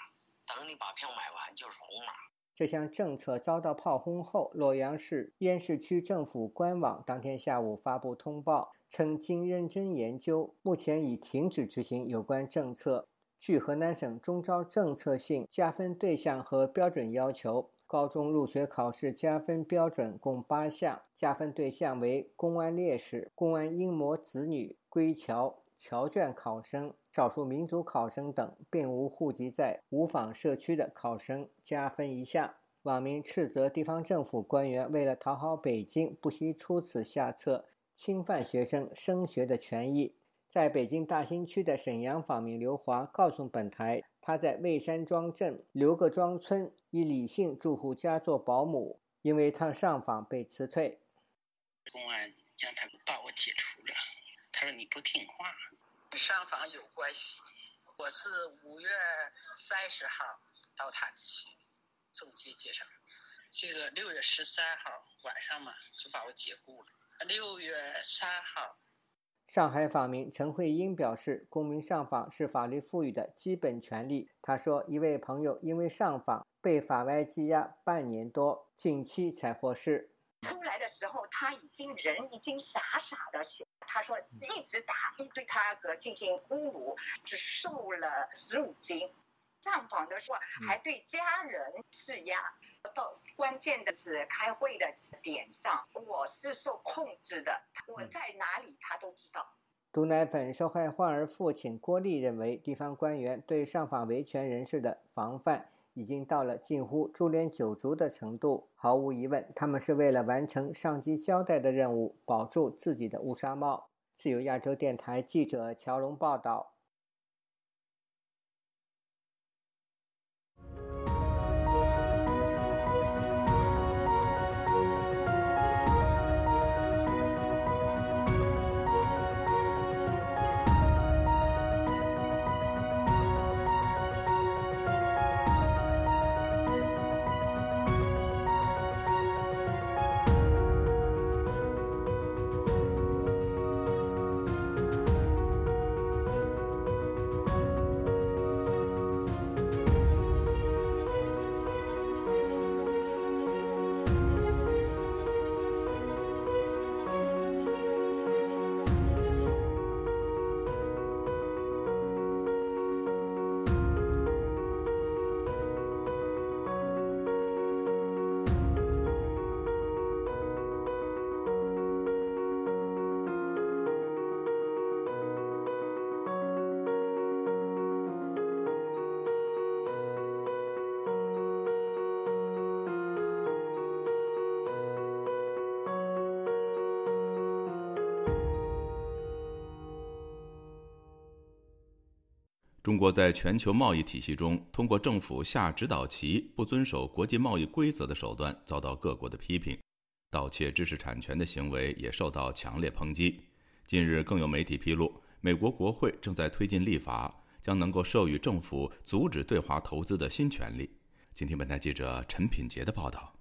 等你把票买完就是红码。这项政策遭到炮轰后，洛阳市燕市区政府官网当天下午发布通报，称经认真研究，目前已停止执行有关政策。据河南省中招政策性加分对象和标准要求，高中入学考试加分标准共八项，加分对象为公安烈士、公安英模子女、归侨、侨眷考生、少数民族考生等，并无户籍在无纺社区的考生加分一项。网民斥责地方政府官员为了讨好北京，不惜出此下策，侵犯学生升学的权益。在北京大兴区的沈阳访民刘华告诉本台，他在魏山庄镇刘各庄村一李姓住户家做保姆，因为他上访被辞退。公安让他把我解除了，他说你不听话，上访有关系。我是五月三十号到他那去中介介绍，这个六月十三号晚上嘛就把我解雇了。六月三号。上海访民陈慧英表示，公民上访是法律赋予的基本权利。她说，一位朋友因为上访被法外羁押半年多，近期才获释。出来的时候，他已经人已经傻傻的，他说一直打，一对他个进行侮辱，只瘦了十五斤。上访的时候还对家人施压，到关键的是开会的点上，我是受控制的，我在哪里他都知道。毒奶粉受害患儿父亲郭丽认为，地方官员对上访维权人士的防范已经到了近乎株连九族的程度。毫无疑问，他们是为了完成上级交代的任务，保住自己的乌纱帽。自由亚洲电台记者乔龙报道。中国在全球贸易体系中，通过政府下指导棋、不遵守国际贸易规则的手段，遭到各国的批评；盗窃知识产权的行为也受到强烈抨击。近日，更有媒体披露，美国国会正在推进立法，将能够授予政府阻止对华投资的新权利。请听本台记者陈品杰的报道。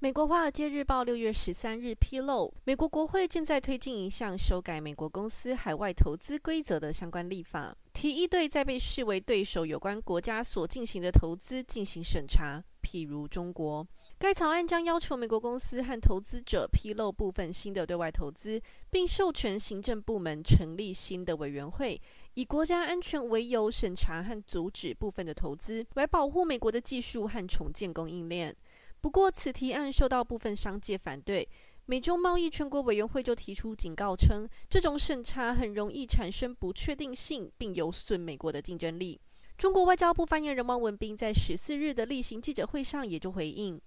美国《华尔街日报》六月十三日披露，美国国会正在推进一项修改美国公司海外投资规则的相关立法，提议对在被视为对手有关国家所进行的投资进行审查，譬如中国。该草案将要求美国公司和投资者披露部分新的对外投资，并授权行政部门成立新的委员会，以国家安全为由审查和阻止部分的投资，来保护美国的技术和重建供应链。不过，此提案受到部分商界反对。美中贸易全国委员会就提出警告称，这种审查很容易产生不确定性，并有损美国的竞争力。中国外交部发言人汪文斌在十四日的例行记者会上也就回应：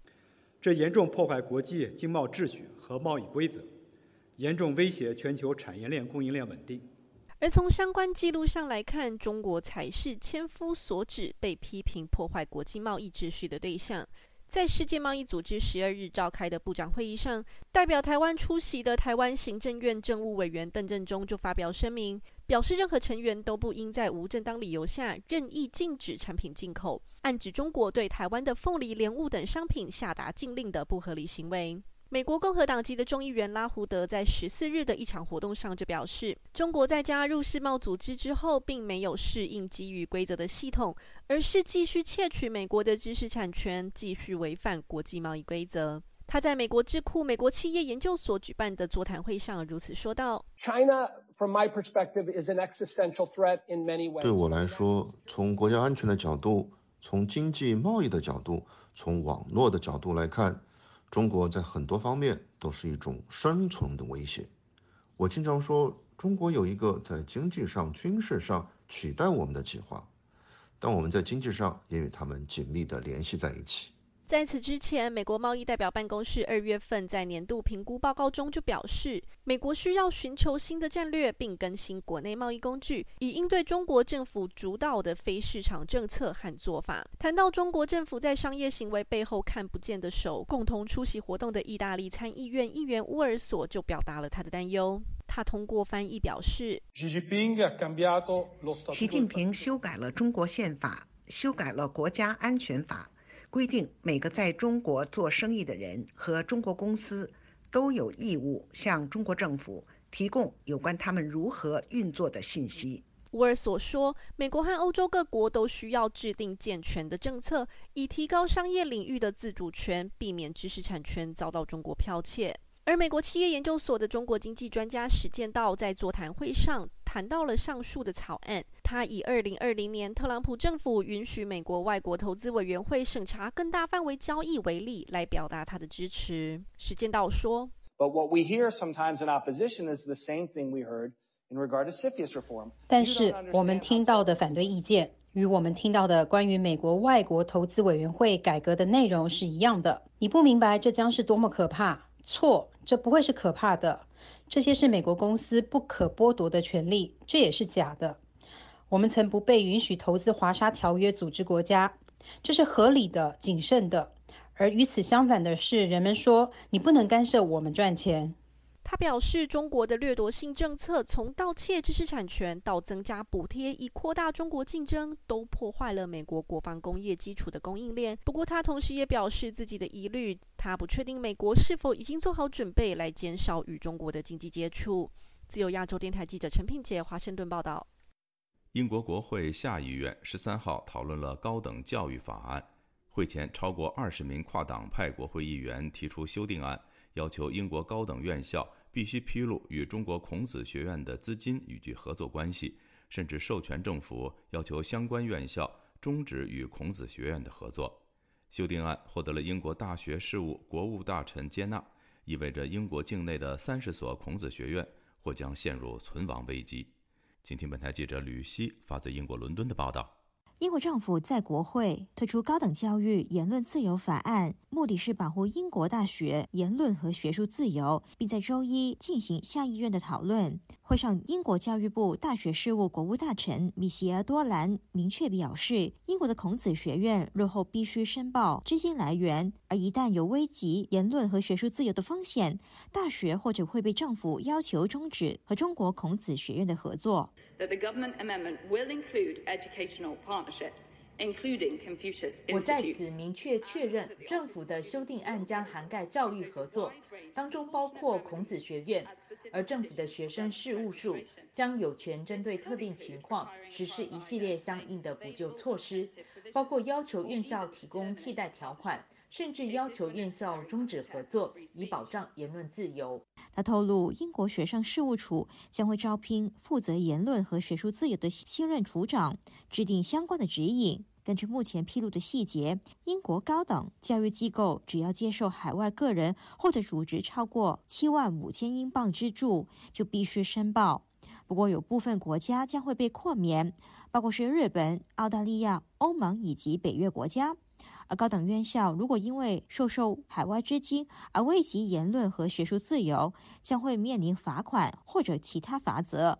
这严重破坏国际经贸秩序和贸易规则，严重威胁全球产业链供应链稳定。而从相关记录上来看，中国才是千夫所指被批评破坏国际贸易秩序的对象。在世界贸易组织十二日召开的部长会议上，代表台湾出席的台湾行政院政务委员邓振中就发表声明，表示任何成员都不应在无正当理由下任意禁止产品进口，暗指中国对台湾的凤梨、莲雾等商品下达禁令的不合理行为。美国共和党籍的众议员拉胡德在十四日的一场活动上就表示，中国在加入世贸组织之后，并没有适应基于规则的系统，而是继续窃取美国的知识产权，继续违反国际贸易规则。他在美国智库美国企业研究所举办的座谈会上如此说道：“China from my perspective, is an existential threat in many ways 对我来说，从国家安全的角度，从经济贸易的角度，从网络的角度来看，中国在很多方面都是一种生存的威胁。我经常说，中国有一个在经济上、军事上取代我们的计划，但我们在经济上也与他们紧密地联系在一起。在此之前，美国贸易代表办公室二月份在年度评估报告中就表示，美国需要寻求新的战略，并更新国内贸易工具，以应对中国政府主导的非市场政策和做法。谈到中国政府在商业行为背后看不见的手，共同出席活动的意大利参议院议员乌尔索就表达了他的担忧。他通过翻译表示：“习近平修改了中国宪法，修改了国家安全法。”规定每个在中国做生意的人和中国公司都有义务向中国政府提供有关他们如何运作的信息。沃尔所说，美国和欧洲各国都需要制定健全的政策，以提高商业领域的自主权，避免知识产权遭到中国剽窃。而美国企业研究所的中国经济专家史建道在座谈会上谈到了上述的草案。他以二零二零年特朗普政府允许美国外国投资委员会审查更大范围交易为例，来表达他的支持。史建道说：“But what we hear sometimes in opposition is the same thing we heard in regard to CFIUS reform。”但是我们听到的反对意见与我们听到的关于美国外国投资委员会改革的内容是一样的。你不明白这将是多么可怕？错。这不会是可怕的，这些是美国公司不可剥夺的权利，这也是假的。我们曾不被允许投资华沙条约组织国家，这是合理的、谨慎的。而与此相反的是，人们说你不能干涉我们赚钱。他表示，中国的掠夺性政策，从盗窃知识产权到增加补贴以扩大中国竞争，都破坏了美国国防工业基础的供应链。不过，他同时也表示自己的疑虑，他不确定美国是否已经做好准备来减少与中国的经济接触。自由亚洲电台记者陈品杰华盛顿报道。英国国会下议院十三号讨论了高等教育法案，会前超过二十名跨党派国会议员提出修订案。要求英国高等院校必须披露与中国孔子学院的资金以及合作关系，甚至授权政府要求相关院校终止与孔子学院的合作。修订案获得了英国大学事务国务大臣接纳，意味着英国境内的三十所孔子学院或将陷入存亡危机。请听本台记者吕希发自英国伦敦的报道。英国政府在国会推出高等教育言论自由法案，目的是保护英国大学言论和学术自由，并在周一进行下议院的讨论。会上，英国教育部大学事务国务大臣米歇尔多兰明确表示，英国的孔子学院日后必须申报资金来源，而一旦有危及言论和学术自由的风险，大学或者会被政府要求终止和中国孔子学院的合作。That the government amendment will include educational partnerships, including Confucius 我在此明确确认，政府的修订案将涵盖教育合作，当中包括孔子学院，而政府的学生事务处将有权针对特定情况实施一系列相应的补救措施，包括要求院校提供替代条款。甚至要求院校终止合作，以保障言论自由。他透露，英国学生事务处将会招聘负责言论和学术自由的新任处长，制定相关的指引。根据目前披露的细节，英国高等教育机构只要接受海外个人或者组织超过七万五千英镑资助，就必须申报。不过，有部分国家将会被豁免，包括是日本、澳大利亚、欧盟以及北约国家。而高等院校如果因为受受海外资金而危及言论和学术自由，将会面临罚款或者其他罚则。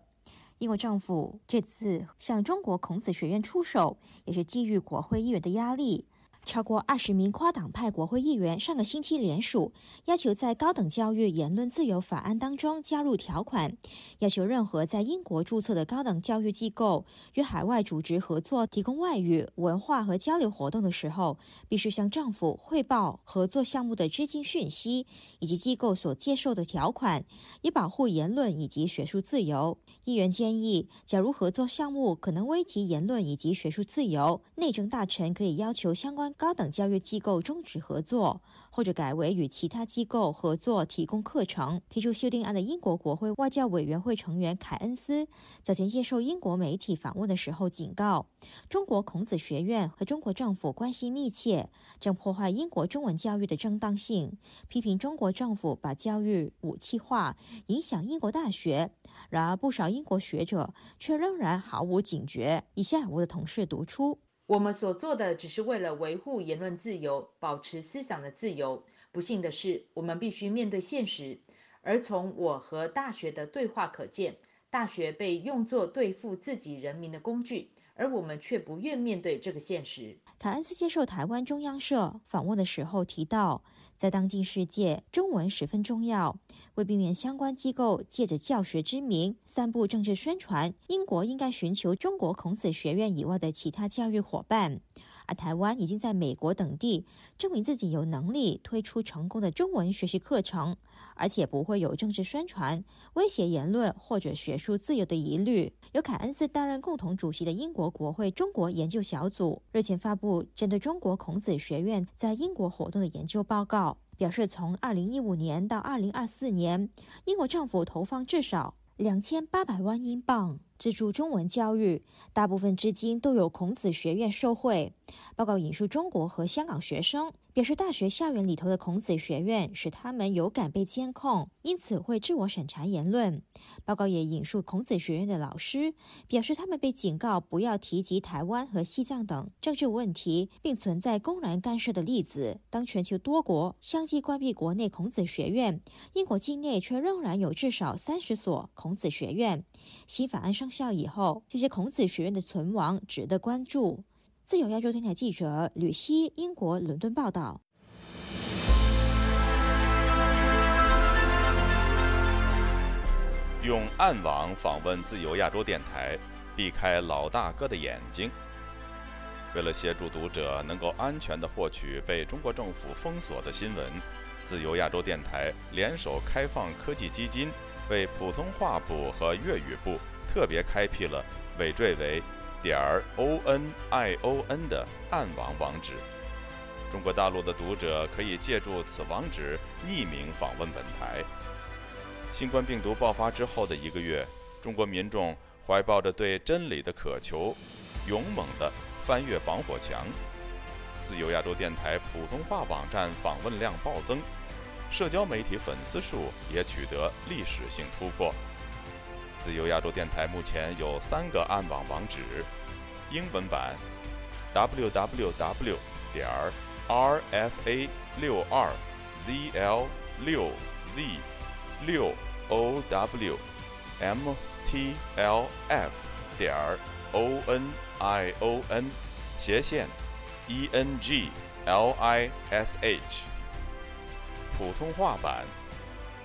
英国政府这次向中国孔子学院出手，也是基于国会议员的压力。超过二十名跨党派国会议员上个星期联署，要求在高等教育言论自由法案当中加入条款，要求任何在英国注册的高等教育机构与海外组织合作提供外语、文化和交流活动的时候，必须向政府汇报合作项目的资金讯息以及机构所接受的条款，以保护言论以及学术自由。议员建议，假如合作项目可能危及言论以及学术自由，内政大臣可以要求相关。高等教育机构终止合作，或者改为与其他机构合作提供课程。提出修订案的英国国会外交委员会成员凯恩斯早前接受英国媒体访问的时候警告，中国孔子学院和中国政府关系密切，正破坏英国中文教育的正当性，批评中国政府把教育武器化，影响英国大学。然而，不少英国学者却仍然毫无警觉。以下我的同事读出：我们所做的只是为了维护言论自由，保持思想的自由。不幸的是，我们必须面对现实。而从我和大学的对话可见，大学被用作对付自己人民的工具。而我们却不愿面对这个现实。凯恩斯接受台湾中央社访问的时候提到，在当今世界，中文十分重要。为避免相关机构借着教学之名散布政治宣传，英国应该寻求中国孔子学院以外的其他教育伙伴。而台湾已经在美国等地证明自己有能力推出成功的中文学习课程，而且不会有政治宣传、威胁言论或者学术自由的疑虑。由凯恩斯担任共同主席的英国国会中国研究小组日前发布针对中国孔子学院在英国活动的研究报告，表示从二零一五年到二零二四年，英国政府投放至少两千八百万英镑。资助中文教育，大部分资金都有孔子学院受惠。报告引述中国和香港学生表示，大学校园里头的孔子学院使他们有感被监控，因此会自我审查言论。报告也引述孔子学院的老师表示，他们被警告不要提及台湾和西藏等政治问题，并存在公然干涉的例子。当全球多国相继关闭国内孔子学院，英国境内却仍然有至少三十所孔子学院。新法案生效以后，这些孔子学院的存亡值得关注。自由亚洲电台记者吕希，英国伦敦报道。用暗网访问自由亚洲电台，避开老大哥的眼睛。为了协助读者能够安全地获取被中国政府封锁的新闻，自由亚洲电台联手开放科技基金，为普通话部和粤语部特别开辟了尾缀为。点 o n i o n 的暗网网址，中国大陆的读者可以借助此网址匿名访问本台。新冠病毒爆发之后的一个月，中国民众怀抱着对真理的渴求，勇猛地翻越防火墙。自由亚洲电台普通话网站访问量暴增，社交媒体粉丝数也取得历史性突破。自由亚洲电台目前有三个暗网网址：英文版 www 点 rfa 六二 zl 六 z 六 ow mtlf 点 onion 斜线 english 普通话版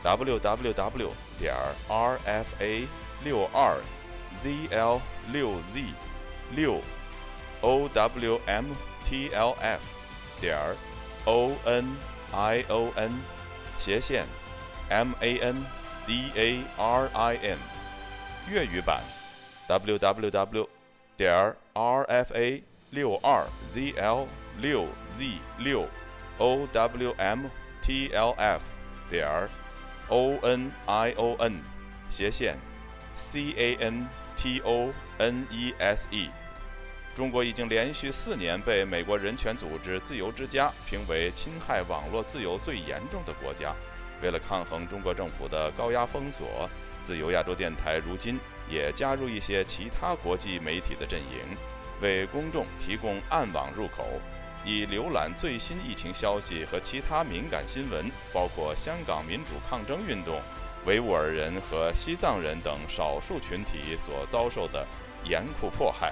www 点 rfa 六二 zl 六 z 六 o w m t l f 点儿 o n i o n 斜线 m a n d a r i n 粤语版 w w w 点 r f a 六二 z l 六 z 六 o w m t l f 点儿 o n i o n 斜线 C A N T O N E S E，中国已经连续四年被美国人权组织自由之家评为侵害网络自由最严重的国家。为了抗衡中国政府的高压封锁，自由亚洲电台如今也加入一些其他国际媒体的阵营，为公众提供暗网入口，以浏览最新疫情消息和其他敏感新闻，包括香港民主抗争运动。维吾尔人和西藏人等少数群体所遭受的严酷迫害，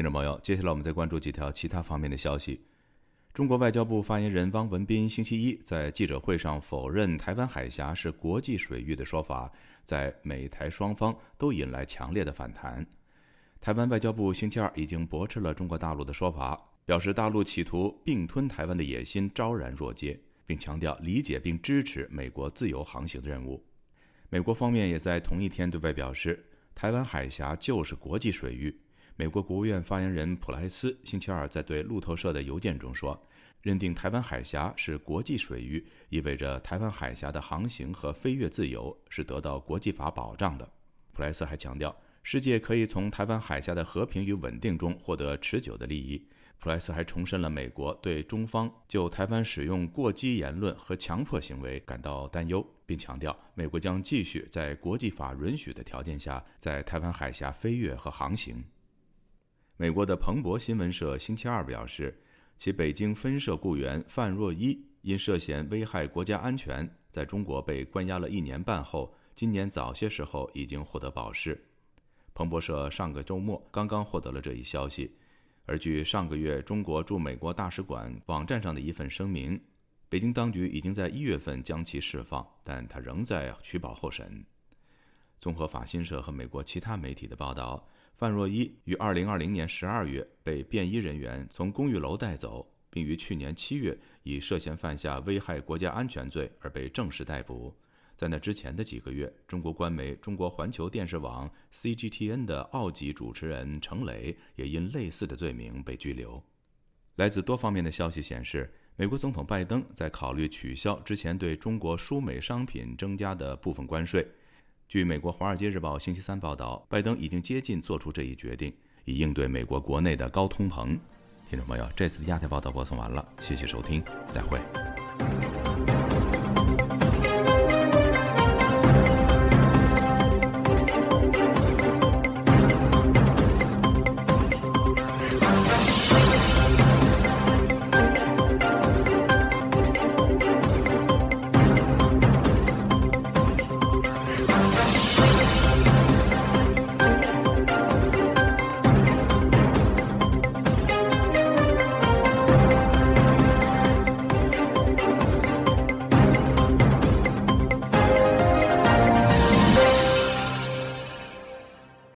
听众朋友，接下来我们再关注几条其他方面的消息。中国外交部发言人汪文斌星期一在记者会上否认台湾海峡是国际水域的说法，在美台双方都引来强烈的反弹。台湾外交部星期二已经驳斥了中国大陆的说法，表示大陆企图并吞台湾的野心昭然若揭，并强调理解并支持美国自由航行的任务。美国方面也在同一天对外表示，台湾海峡就是国际水域。美国国务院发言人普莱斯星期二在对路透社的邮件中说：“认定台湾海峡是国际水域，意味着台湾海峡的航行和飞越自由是得到国际法保障的。”普莱斯还强调，世界可以从台湾海峡的和平与稳定中获得持久的利益。普莱斯还重申了美国对中方就台湾使用过激言论和强迫行为感到担忧，并强调美国将继续在国际法允许的条件下在台湾海峡飞越和航行。美国的彭博新闻社星期二表示，其北京分社雇员范若伊因涉嫌危害国家安全，在中国被关押了一年半后，今年早些时候已经获得保释。彭博社上个周末刚刚获得了这一消息，而据上个月中国驻美国大使馆网站上的一份声明，北京当局已经在一月份将其释放，但他仍在取保候审。综合法新社和美国其他媒体的报道。范若伊于二零二零年十二月被便衣人员从公寓楼带走，并于去年七月以涉嫌犯下危害国家安全罪而被正式逮捕。在那之前的几个月，中国官媒中国环球电视网 （CGTN） 的澳籍主持人程磊也因类似的罪名被拘留。来自多方面的消息显示，美国总统拜登在考虑取消之前对中国输美商品增加的部分关税。据美国《华尔街日报》星期三报道，拜登已经接近做出这一决定，以应对美国国内的高通膨。听众朋友，这次的亚太报道播送完了，谢谢收听，再会。